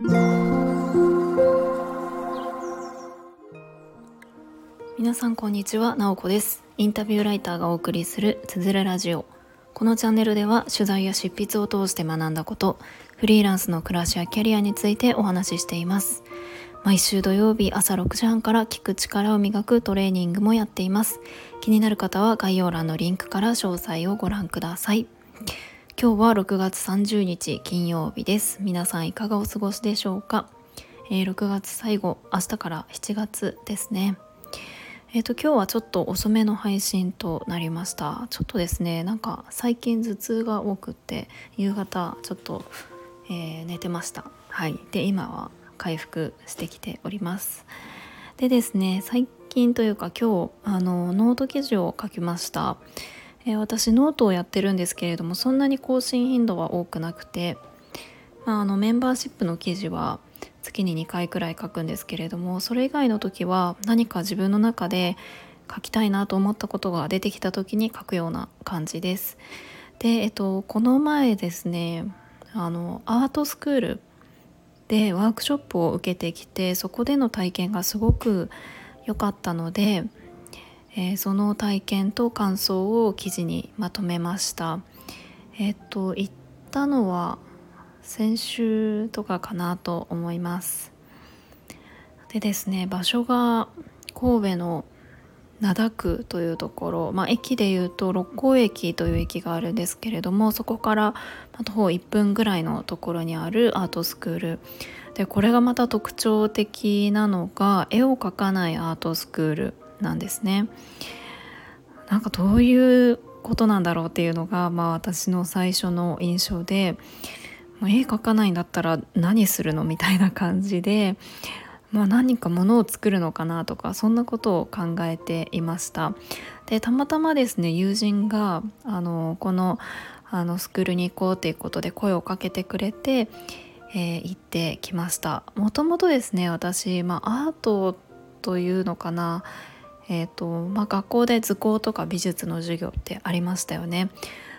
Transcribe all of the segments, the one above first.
皆さんこんにちは、なおこです。インタビューライターがお送りするつづるラジオ。このチャンネルでは取材や執筆を通して学んだことフリーランスの暮らしやキャリアについてお話ししています。毎週土曜日朝6時半から聞く力を磨くトレーニングもやっています。気になる方は概要欄のリンクから詳細をご覧ください。今日は6月30日金曜日です。皆さんいかがお過ごしでしょうか、えー、6月最後明日から7月ですね。えっ、ー、と今日はちょっと遅めの配信となりました。ちょっとですねなんか最近頭痛が多くって夕方ちょっと、えー、寝てました。はい。で今は回復してきております。でですね最近というか今日あのノート記事を書きました、えー、私ノートをやってるんですけれどもそんなに更新頻度は多くなくて、まあ、あのメンバーシップの記事は月に2回くらい書くんですけれどもそれ以外の時は何か自分の中で書きたいなと思ったことが出てきた時に書くような感じです。で、えっと、この前ですねあのアートスクールでワークショップを受けてきてそこでの体験がすごく良かったので、えー、その体験と感想を記事にまとめました。えっと行ったのは先週とかかなと思います。でですね場所が神戸の灘区というところ、まあ、駅でいうと六甲駅という駅があるんですけれどもそこから徒歩1分ぐらいのところにあるアートスクール。でこれがまた特徴的なのが絵を描かないアートスクール。なんですね。なんかどういうことなんだろうっていうのが、まあ、私の最初の印象で絵描かないんだったら何するのみたいな感じで、まあ、何かものを作るのかなとかそんなことを考えていました。でたまたまですね友人があのこのあのスクールに行こうということで声をかけてくれて、えー、行ってきました。もともとですね私、まあ、アートというのかなえーとまあ、学校で図工とか美術の授業ってありましたよね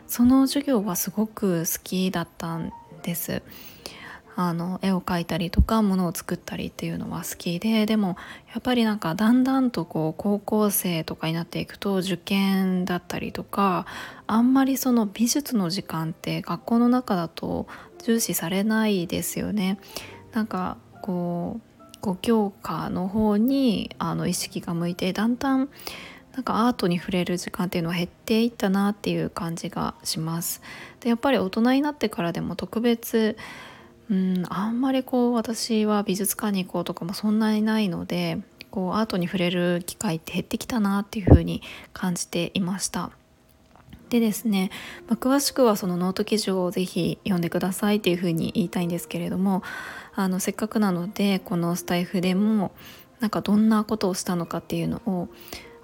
その授業はすごく好きだったんですあの絵を描いたりとかものを作ったりっていうのは好きででもやっぱりなんかだんだんとこう高校生とかになっていくと受験だったりとかあんまりその美術の時間って学校の中だと重視されないですよね。なんかこう5教科の方にあの意識が向いてだんだんなんかアートに触れる時間っていうのは減っていったなっていう感じがします。でやっぱり大人になってからでも特別うんあんまりこう私は美術館に行こうとかもそんなにないのでこうアートに触れる機会って減ってきたなっていうふうに感じていました。でですね、まあ、詳しくはそのノート記事をぜひ読んでくださいっていうふうに言いたいんですけれどもあのせっかくなのでこのスタイフでもなんかどんなことをしたのかっていうのを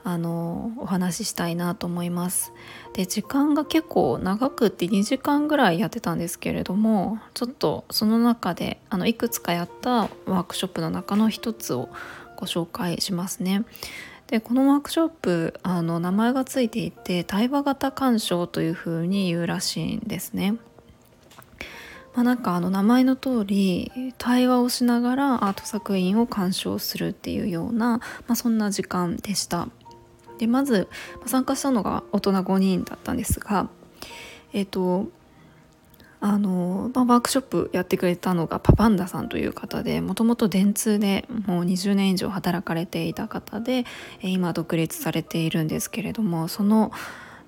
あのお話ししたいなと思います。で時間が結構長くって2時間ぐらいやってたんですけれどもちょっとその中であのいくつかやったワークショップの中の一つをご紹介しますね。でこのワークショップあの名前がついていて対話型鑑賞というふうに言うらしいんですねまあ、なんかあの名前の通り対話をしながらアート作品を鑑賞するっていうような、まあ、そんな時間でした。でまず参加したのが大人5人だったんですがえっ、ー、とあの、まあ、ワークショップやってくれたのがパパンダさんという方でもともと電通でもう20年以上働かれていた方で今独立されているんですけれどもその,、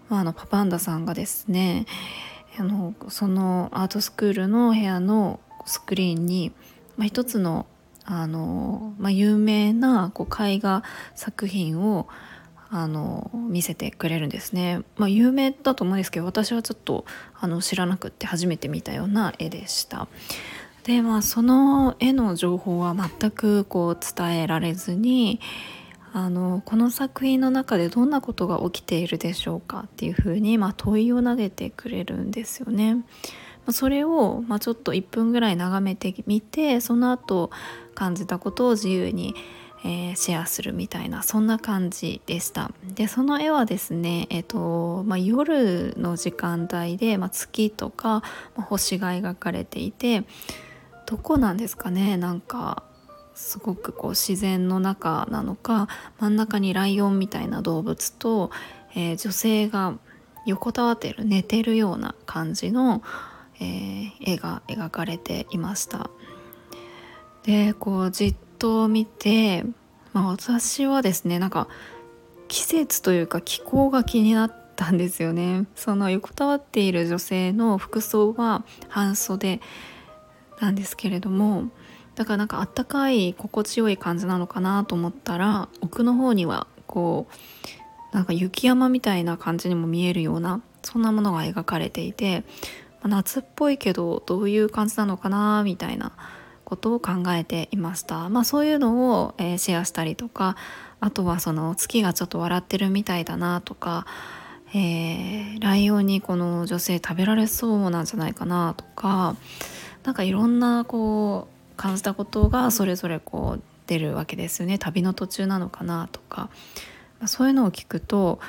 まあ、あのパパンダさんがですねあのそのアートスクールの部屋のスクリーンに、まあ、一つのあの、まあ、有名なこう絵画作品をあの見せてくれるんですね、まあ、有名だと思うんですけど私はちょっとあの知らなくって初めて見たような絵でしたでまあその絵の情報は全くこう伝えられずにあのこの作品の中でどんなことが起きているでしょうかっていうふうに、まあ、問いを投げてくれるんですよね。それを、まあ、ちょっと1分ぐらい眺めてみてその後感じたことを自由にえー、シェアするみたいなそんな感じでした。でその絵はですね、えーとまあ、夜の時間帯で、まあ、月とか、まあ、星が描かれていてどこなんですかね？なんかすごくこう自然の中なのか真ん中にライオンみたいな動物と、えー、女性が横たわってる寝てるような感じの、えー、絵が描かれていました。でこうじっと見て、まあ、私はですねなんか季節というか気候が気になったんですよね。その横たわっている女性の服装は半袖なんですけれどもだからなんかあったかい心地よい感じなのかなと思ったら奥の方にはこうなんか雪山みたいな感じにも見えるようなそんなものが描かれていて、ま、夏っぽいけどどういう感じなのかなみたいなことを考えていました。まあ、そういうのを、えー、シェアしたりとかあとはその月がちょっと笑ってるみたいだなとか、えー、ライオンにこの女性食べられそうなんじゃないかなとか何かいろんなこう感じたことがそれぞれこう出るわけですよね旅の途中なのかなとか、まあ、そういうのを聞くと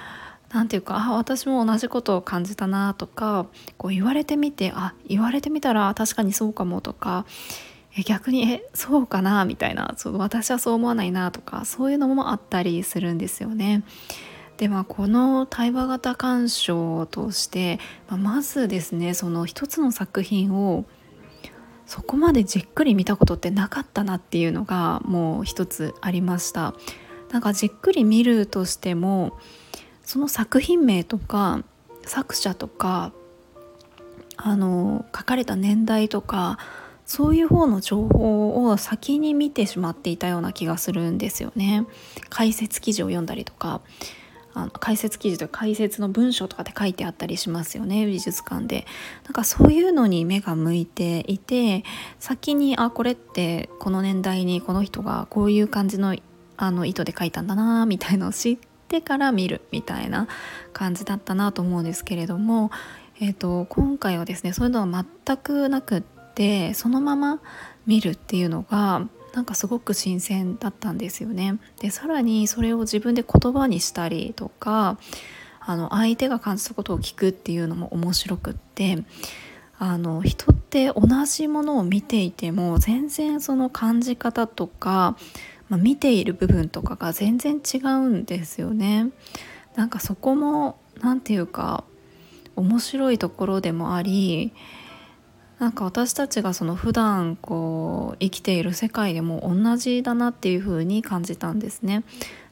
何て言うかあ私も同じことを感じたなとかこう言われてみてあ言われてみたら確かにそうかもとか逆にえそうかな？みたいなそう私はそう思わないなとかそういうのもあったりするんですよね。でまあこの対話型鑑賞を通して、まあ、まずですねその一つの作品をそこまでじっくり見たことってなかったなっていうのがもう一つありました。なんかじっくり見るとしてもその作品名とか作者とかあの書かれた年代とかそういう方の情報を先に見てしまっていたような気がするんですよね。解説記事を読んだりとかあの解説記事とか解説の文章とかで書いてあったりしますよね美術館で。なんかそういうのに目が向いていて先にあこれってこの年代にこの人がこういう感じのあの意図で書いたんだなみたいのを知ってから見るみたいな感じだったなと思うんですけれども、えーと、今回はですねそういうのは全くなくって。でそのまま見るっていうのがなんかすごく新鮮だったんですよね。でさらにそれを自分で言葉にしたりとかあの相手が感じたことを聞くっていうのも面白くってあの人って同じものを見ていても全然その感じ方とか、まあ、見ている部分とかが全然違うんですよね。なんかそこも何て言うか面白いところでもありなんか私たちがその普段こう生きている世界でも同じだなっていう風に感じたんですね。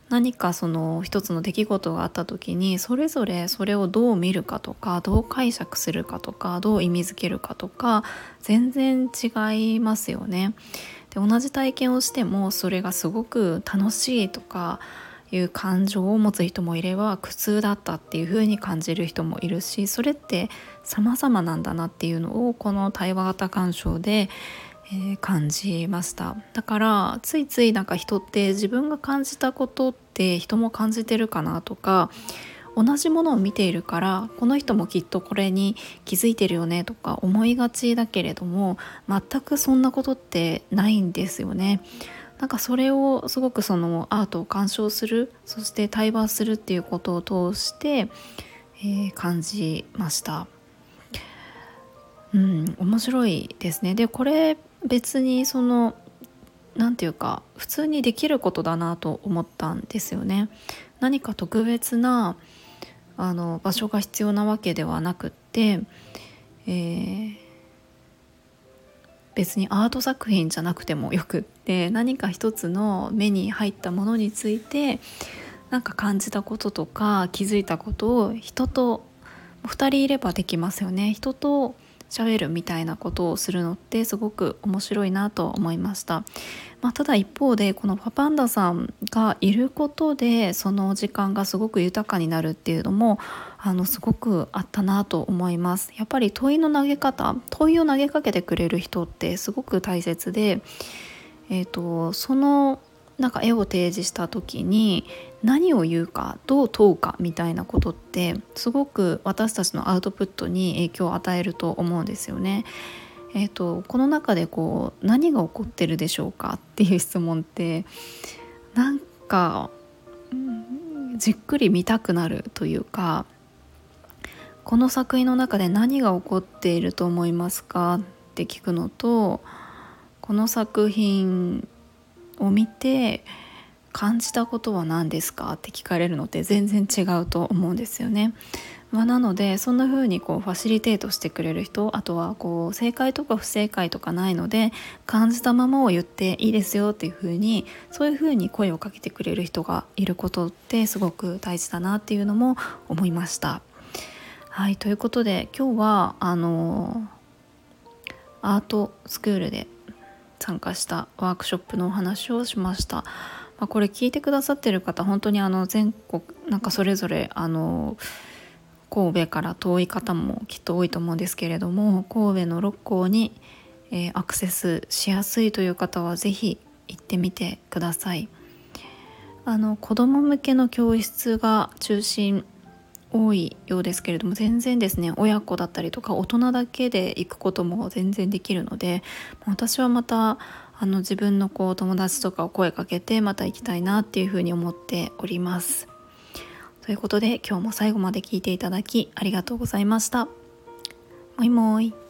何かその一つの出来事があった時にそれぞれそれをどう見るかとかどう解釈するかとかどう意味づけるかとか全然違いますよね。で同じ体験をしてもそれがすごく楽しいとかいう感情を持つ人もいれば苦痛だったっていう風に感じる人もいるしそれって様々なんだなっていうのをこの対話型鑑賞で、えー、感じましただからついついなんか人って自分が感じたことって人も感じてるかなとか同じものを見ているからこの人もきっとこれに気づいてるよねとか思いがちだけれども全くそんなことってないんですよね。なんかそれをすごくそのアートを鑑賞するそして対話するっていうことを通して、えー、感じました。うん面白いですね。でこれ別にその何て言うか普通にできることだなと思ったんですよね。何か特別なあの場所が必要なわけではなくって、えー、別にアート作品じゃなくてもよくって何か一つの目に入ったものについてなんか感じたこととか気づいたことを人と2人いればできますよね。人と喋るみたいなことをするのってすごく面白いなと思いました、まあ、ただ一方でこのパパンダさんがいることでその時間がすごく豊かになるっていうのもあのすごくあったなと思いますやっぱり問いの投げ方問いを投げかけてくれる人ってすごく大切でえーとそのなんか絵を提示した時に何を言うかどう問うかみたいなことってすごく私たちのアウトプットに影響を与えると思うんですよね。えーと、この中でこう何が起こってるでしょうかっていう質問ってなんか、じっくり見たくなるというかこの作品の中で何が起こっていると思いますか？って聞くのとこの作品を見て感じたことは何ですか？って聞かれるのって全然違うと思うんですよね。まあ、なのでそんな風にこうファシリテートしてくれる人あとはこう正解とか不正解とかないので感じたままを言っていいですよっていう風にそういう風に声をかけてくれる人がいることってすごく大事だなっていうのも思いました。はいということで今日はあのアートスクールで参加したワークショップのお話をしました。まあ、これ聞いてくださってる方本当にあの全国なんかそれぞれあの神戸から遠い方もきっと多いと思うんですけれども神戸の六甲に、えー、アクセスしやすいという方は是非行ってみてください。あの子ども向けの教室が中心多いようですけれども全然ですね親子だったりとか大人だけで行くことも全然できるので私はまたあの自分のこう友達とかを声かけてまた行きたいなっていうふうに思っております。ということで今日も最後まで聞いていただきありがとうございました。もいもい。